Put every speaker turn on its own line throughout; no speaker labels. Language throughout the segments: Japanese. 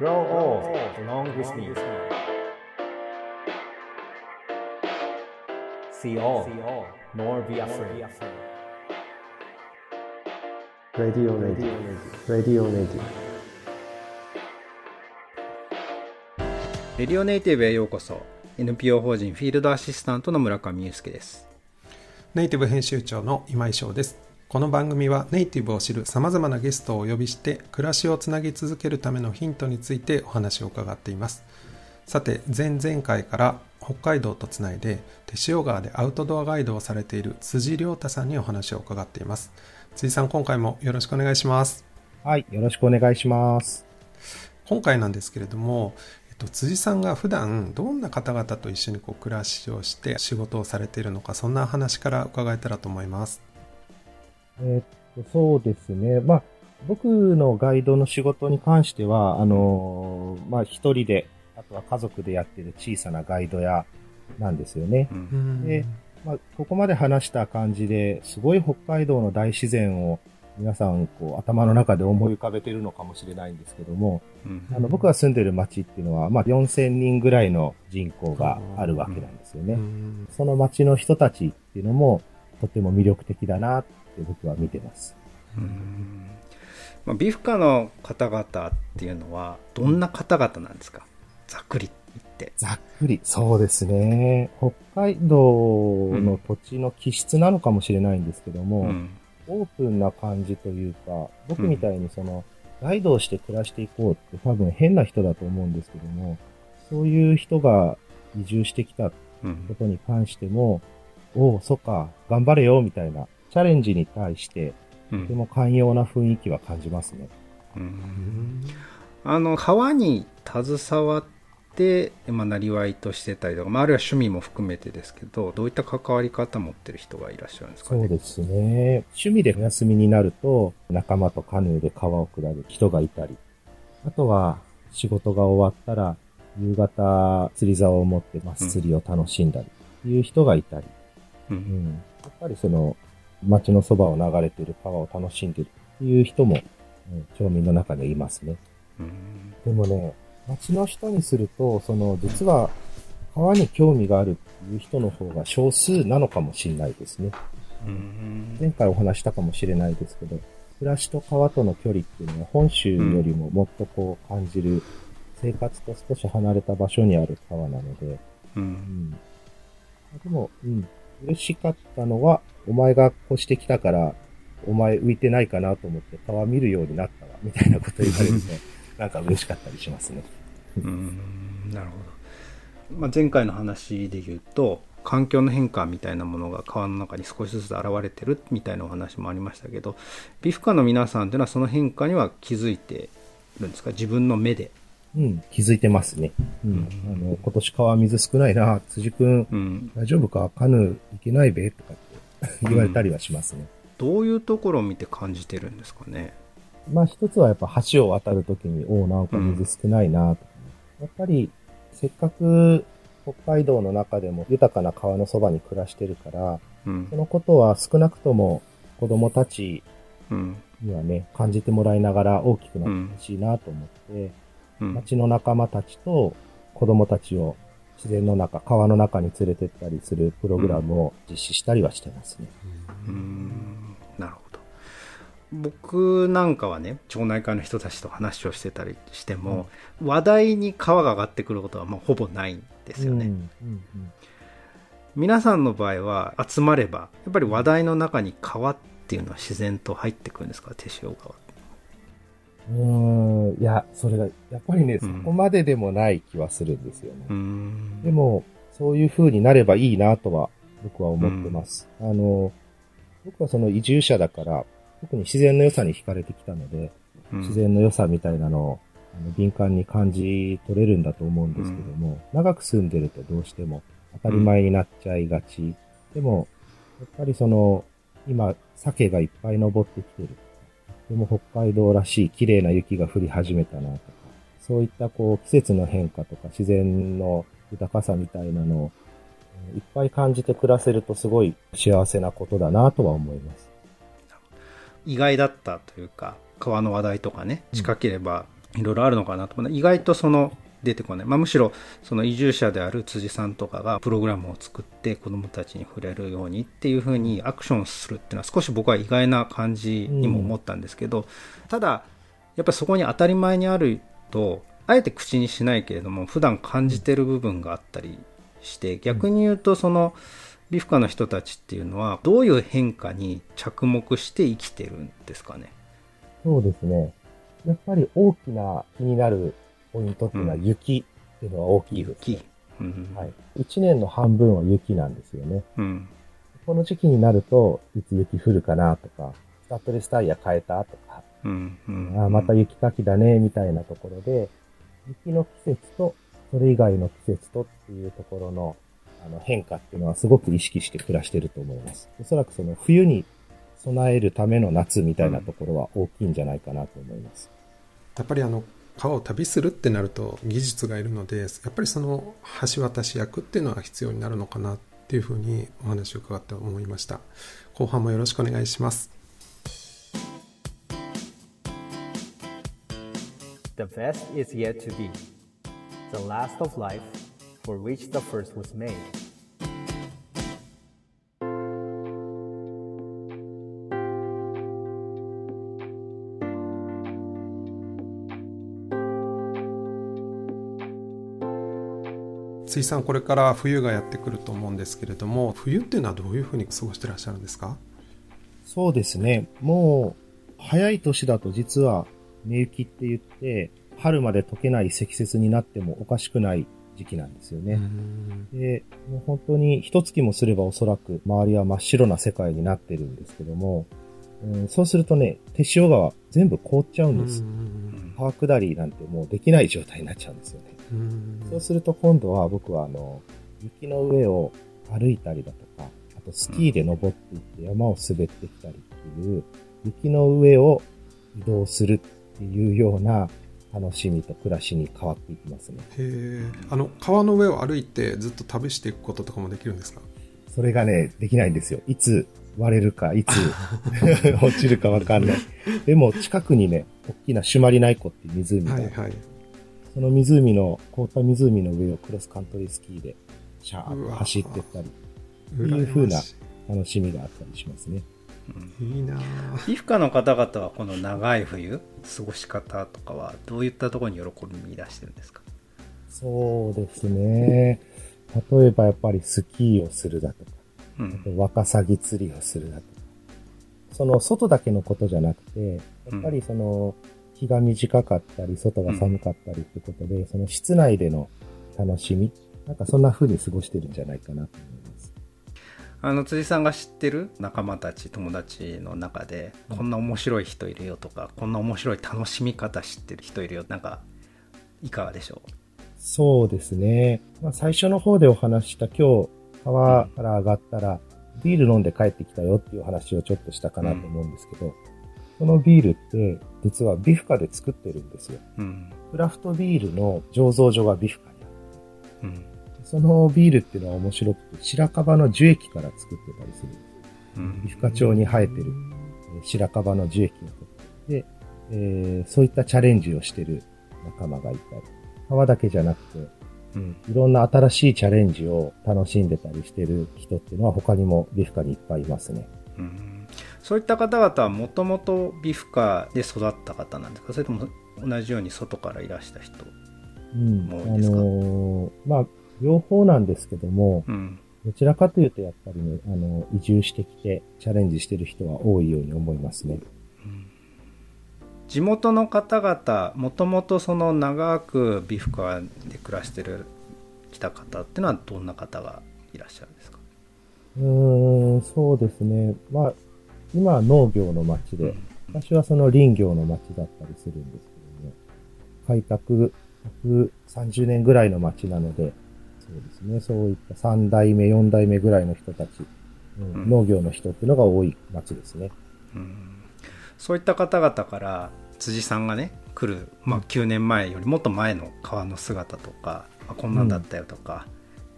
Grow old along with me. See all, nor be afraid.
Radio Radio Radio Radio
レディオネイティブへようこそ NPO 法人フィールドアシスタントの村上祐介です
ネイティブ編集長の今井翔ですこの番組はネイティブを知るさまざまなゲストをお呼びして暮らしをつなぎ続けるためのヒントについてお話を伺っています。さて前々回から北海道とつないで手塩川でアウトドアガイドをされている辻亮太さんにお話を伺っています。辻さん今回もよろしくお願いします。
はい、よろしくお願いします。
今回なんですけれども、えっと、辻さんが普段どんな方々と一緒にこう暮らしをして仕事をされているのかそんな話から伺えたらと思います
えーっと、そうですね。まあ、僕のガイドの仕事に関しては、あのーまあ、一人で、あとは家族でやってる小さなガイド屋なんですよね。
うん
でまあ、ここまで話した感じで、すごい北海道の大自然を皆さん、こう、頭の中で思い浮かべてるのかもしれないんですけども、
うん
あの、僕が住んでる町っていうのは、まあ、4000人ぐらいの人口があるわけなんですよね。
うん
その町の人たちっていうのも、とても魅力的だなって僕は見てます。
うん。まあ、ビフカの方々っていうのはどんな方々なんですか？ざっくり言って。
ざっくり、そうですね。北海道の土地の気質なのかもしれないんですけども、
うん。
オープンな感じというか、僕みたいにその、ガイドをして暮らしていこうって多分変な人だと思うんですけども、そういう人が移住してきたこ
うん。
とに関しても、おお、そっか、頑張れよ、みたいな、チャレンジに対して、
うん。
とても寛容な雰囲気は感じますね。
う
うん。ん
あの川に携わって、まあ、なりわいとしてたりとか、まあ、あるいは趣味も含めてですけどどういった関わり方持ってる人がいらっしゃるんですかね？
そうですね。趣味でお休みになると、仲間とカヌーで川を下る人がいたり、あとは仕事が終わったら、夕方釣り竿を持ってマス釣りを楽しんだり、いう人がいたり、
う
うん。ん。やっぱりその、街のそばを流れている川を楽しんでるっていう人も、うん町民の中でいますね。
うん
でもね、街の人にすると、その、実は川に興味があるっていう人の方が少数なのかもしれないですね。
うん
前回お話したかもしれないですけど、暮らしと川との距離っていうのは本州よりももっとこう感じる、生活と少し離れた場所にある川なので、
う
うんん。でも、うん。嬉しかったのは、お前が越してきたから、お前浮いてないかなと思って川見るようになったわ、みたいなこと言われると、なんか嬉しかったりしますね。
うんなるほど、まあ、前回の話で言うと環境の変化みたいなものが川の中に少しずつ現れてるみたいなお話もありましたけどビフカの皆さんというのはその変化には気づいてるんですか？自分の目で、
うん、気づいてますね。うん。あの、今年川水少ないな、辻くん、
うん、
大丈夫か？カヌー行けないべ？とかって言われたりはしますね。
どういうところを見て感じてるんですかね？
まあ一つはやっぱ橋を渡るときに、おお、なんか水少ないなとかね、やっぱり、せっかく北海道の中でも豊かな川のそばに暮らしてるから、
うん。
そのことは少なくとも子供たち
うん。
にはね、感じてもらいながら大きくなってほしいなと思って、
うん
町の仲間たちと子供たちを自然の中、川の中に連れてったりするプログラムを実施したりはしてますね。
うん。なるほど。僕なんかはね町内会の人たちと話をしてたりしても、話題に川が上がってくることはまあほぼないんですよね、
うんうん
皆さんの場合は集まればやっぱり話題の中に川っていうのは自然と入ってくるんですか？手塩川
うん。うーん、いや、それが、やっぱりね、
うん
そこまででもない気はするんですよね。
うーん
でも、そういう風になればいいなとは、僕は思ってます。あの、僕はその移住者だから、特に自然の良さに惹かれてきたので、
うん
自然の良さみたいなのを、あの敏感に感じ取れるんだと思うんですけども、長く住んでるとどうしても当たり前になっちゃいがち。でも、やっぱりその、今、鮭がいっぱい登ってきてる。でも北海道らしい綺麗な雪が降り始めたなとか、そういったこう季節の変化とか自然の豊かさみたいなのをえいっぱい感じて暮らせるとすごい幸せなことだなとは思います。
意外だったというか川の話題とかね近ければいろいろあるのかなと思う意外とその出てこない、まあ、むしろその移住者である辻さんとかがプログラムを作って子どもたちに触れるようにっていうふうにアクションするっていうのは少し僕は意外な感じにも思ったんですけど、ただやっぱりそこに当たり前にあるとあえて口にしないけれども普段感じてる部分があったりして逆に言うとそのビフカの人たちっていうのはどういう変化に着目して生きてるんですかね？
そうですね。やっぱり大きな気になるポイントっていうのは雪っていうのは大きいです、ね
雪、うん
はい。一年の半分は雪なんですよね。
うん
この時期になると、いつ雪降るかなとか、スタッドレスタイヤ変えたとか、
うんうん
あーまた雪かきだね、みたいなところで、雪の季節と、それ以外の季節とっていうところの、あの変化っていうのはすごく意識して暮らしてると思います。おそらくその冬に備えるための夏みたいなところは大きいんじゃないかなと思います。
やっぱりあの川を旅するってなると技術がいるのでやっぱりその橋渡し役っていうのは必要になるのかなっていうふうにお話を伺って思いました後半もよろしくお願いします
The best is yet to be. The last of life for which the first was made.
辻さんこれから冬がやってくると思うんですけれども冬っていうのはどういうふうに過ごしてらっしゃるんですか？
そうですね。もう、早い年だと実は、寝雪って言って、春まで溶けない積雪になってもおかしくない時期なんですよね。で、もう本当に一月もすればおそらく周りは真っ白な世界になってるんですけども、うん、そうするとね、手塩川全部凍っちゃうんです。川下りなんてもうできない状態になっちゃうんですよね。そうすると今度は僕はあの、雪の上を歩いたりだとか、あとスキーで登っていって山を滑ってきたりっていう、雪の上を移動するっていうような楽しみと暮らしに変わっていきますね。
へえあの川の上を歩いてずっと旅していくこととかもできるんですか？
それがね、できないんですよ。いつ割れるか、いつ 落ちるかわかんない。でも近くにね、大きなシュマリナイ湖っていう湖がその湖の、凍った湖の上をクロスカントリースキーで、シャーッと走ってったり、
羨
いう風な楽しみがあったりしますね。
いいいなあ
皮膚科の方々はこの長い冬過ごし方とかはどういったところに喜び見出してるんですか？
そうですね。例えばやっぱりスキーをするだとか、
うん
ワカサギ釣りをするだとか。その外だけのことじゃなくて、やっぱりその日が短かったり、外が寒かったりってことで、その室内での楽しみ、なんかそんな風に過ごしてるんじゃないかなと思います。
あの辻さんが知ってる？仲間たち友達の中でこんな面白い人いるよとかこんな面白い楽しみ方知ってる人いるよなんかいかがでしょ
そうですね。まあ最初の方でお話しした今日川から上がったらビール飲んで帰ってきたよっていう話をちょっとしたかなと思うんですけど、そのビールって実はビフカで作ってるんですよ。
ううん
クラフトビールの醸造所がビフカにあって
うん
そのビールっていうのは面白くて、白樺の樹液から作ってたりするんです。
うん
ビフカ町に生えてるえー白樺の樹液のことで、えーそういったチャレンジをしてる仲間がいたり、川だけじゃなくて、
うん
いろんな新しいチャレンジを楽しんでたりしてる人っていうのは他にもビフカにいっぱいいますね。
うんそういった方々はもともとビフカで育った方なんですか？それとも同じように外からいらした人
うん。あ
もういいですか？
のーまあ、両方なんですけども、
うん
どちらかというとやっぱりね、あの、移住してきてチャレンジしてる人は多いように思いますね。
地元の方々もともとその長くビフカで暮らしてる来た方っていうのはどんな方がいらっしゃるんですか？
うーん、そうですね。まあ、今は農業の町で、昔はその林業の町だったりするんですけども、開拓130年ぐらいの町なので、そうですね、そういった3代目、4代目ぐらいの人たち、うん
うん。
農業の人っていうのが多い町ですね。
うん。そういった方々から辻さんがね来る、まあ、9年前よりもっと前の川の姿とか、あこんなんだったよとか、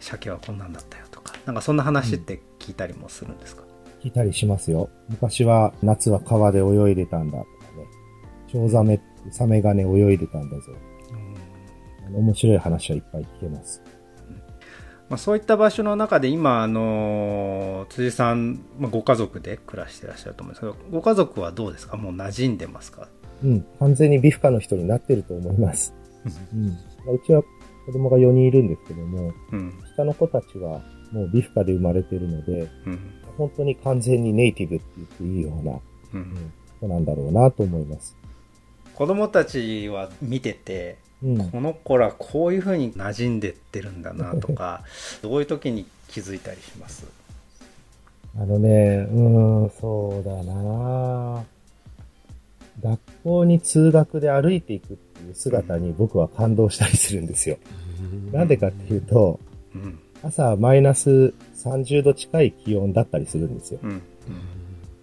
鮭はこんなんだったよとかなんかそんな話って聞いたりもするんですか、
聞いたりしますよ。昔は夏は川で泳いでたんだとかね、チョウザメっサメがね、泳いでたんだぞ。あの面白い話はいっぱい聞けます。
まあ、そういった場所の中で今、あの辻さん、まあ、ご家族で暮らしてらっしゃると思うんですけどご家族はどうですか？もう馴染んでますか？
うん、完全にビフカの人になってると思います。うん。まあうちは子供が4人いるんですけども、
うん
下の子たちはもうビフカで生まれてるので、
うん
本当に完全にネイティブって言っていいような、
う
うんん、子なんだろうなと思います。
子供たちは見てて
うん。
この子らこういう風に馴染んでってるんだなとか どういう時に気づいたりします？
あのね、うーん、そうだな学校に通学で歩いていくっていう姿に僕は感動したりするんですよ。なんでかっていうと、
うん
朝マイナス30度近い気温だったりするんですよ。
うん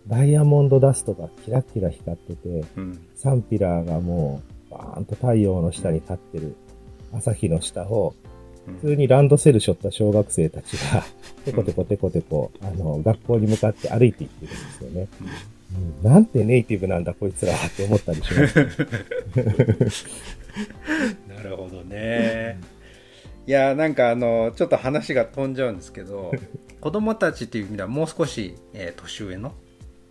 ダイヤモンドダストがキラキラ光ってて、
うん
サンピラーがもう、バーンと太陽の下に立ってる朝日の下を、普通にランドセル背負った小学生たちが、テコテコテコテコ、あの、学校に向かって歩いていってるんですよね。うんなんてネイティブなんだこいつらはって思ったりします。
なるほどね。いやなんかあのちょっと話が飛んじゃうんですけど 子供たちっていう意味ではもう少し、えー年上の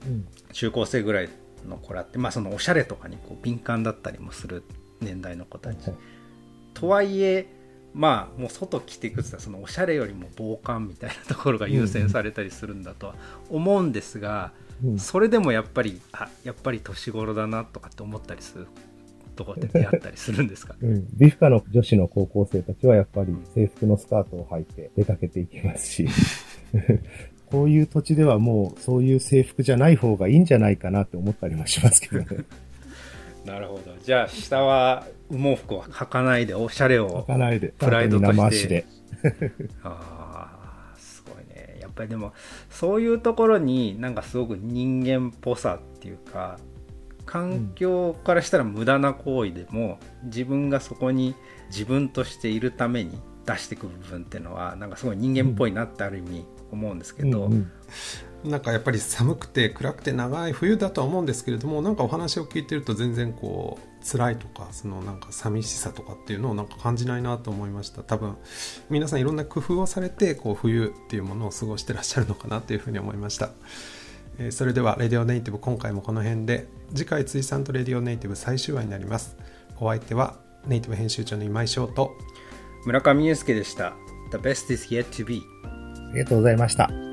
うん。
中高生ぐらいの子らって、まあ、そのおしゃれとかにこう敏感だったりもする年代の子たち。とはいえまあもう外着ていくってそのおしゃれよりも防寒みたいなところが優先されたりするんだとは思うんですが、
うん。
それでもやっぱりあやっぱり年頃だなとかって思ったりするとこって出会ったりするんですか？
うん。ビフカの女子の高校生たちはやっぱり制服のスカートを履いて出かけていきますし、こういう土地ではもうそういう制服じゃない方がいいんじゃないかなって思ったりもしますけどね。
なるほど。じゃあ下は羽毛服を履かないでおしゃれを。
履かないで、
プライドとして。
で。
ああすごいね。やっぱりでもそういうところになんかすごく人間っぽさっていうか環境からしたら無駄な行為でも、自分がそこに自分としているために出していく部分っていうのはなんかすごい人間っぽいなってある意味思うんですけど、
うんうん。
なんかやっぱり寒くて暗くて長い冬だとは思うんですけれどもなんかお話を聞いてると全然こう辛いとかそのなんか寂しさとかっていうのをなんか感じないなと思いました。多分皆さんいろんな工夫をされてこう冬っていうものを過ごしてらっしゃるのかなというふうに思いました、えーそれでは「レディオネイティブ」今回もこの辺で次回追さんと「レディオネイティブ」最終話になります。お相手はネイティブ編集長の今井翔と
村上裕介でした。The best is yet to be
ありがとうございました。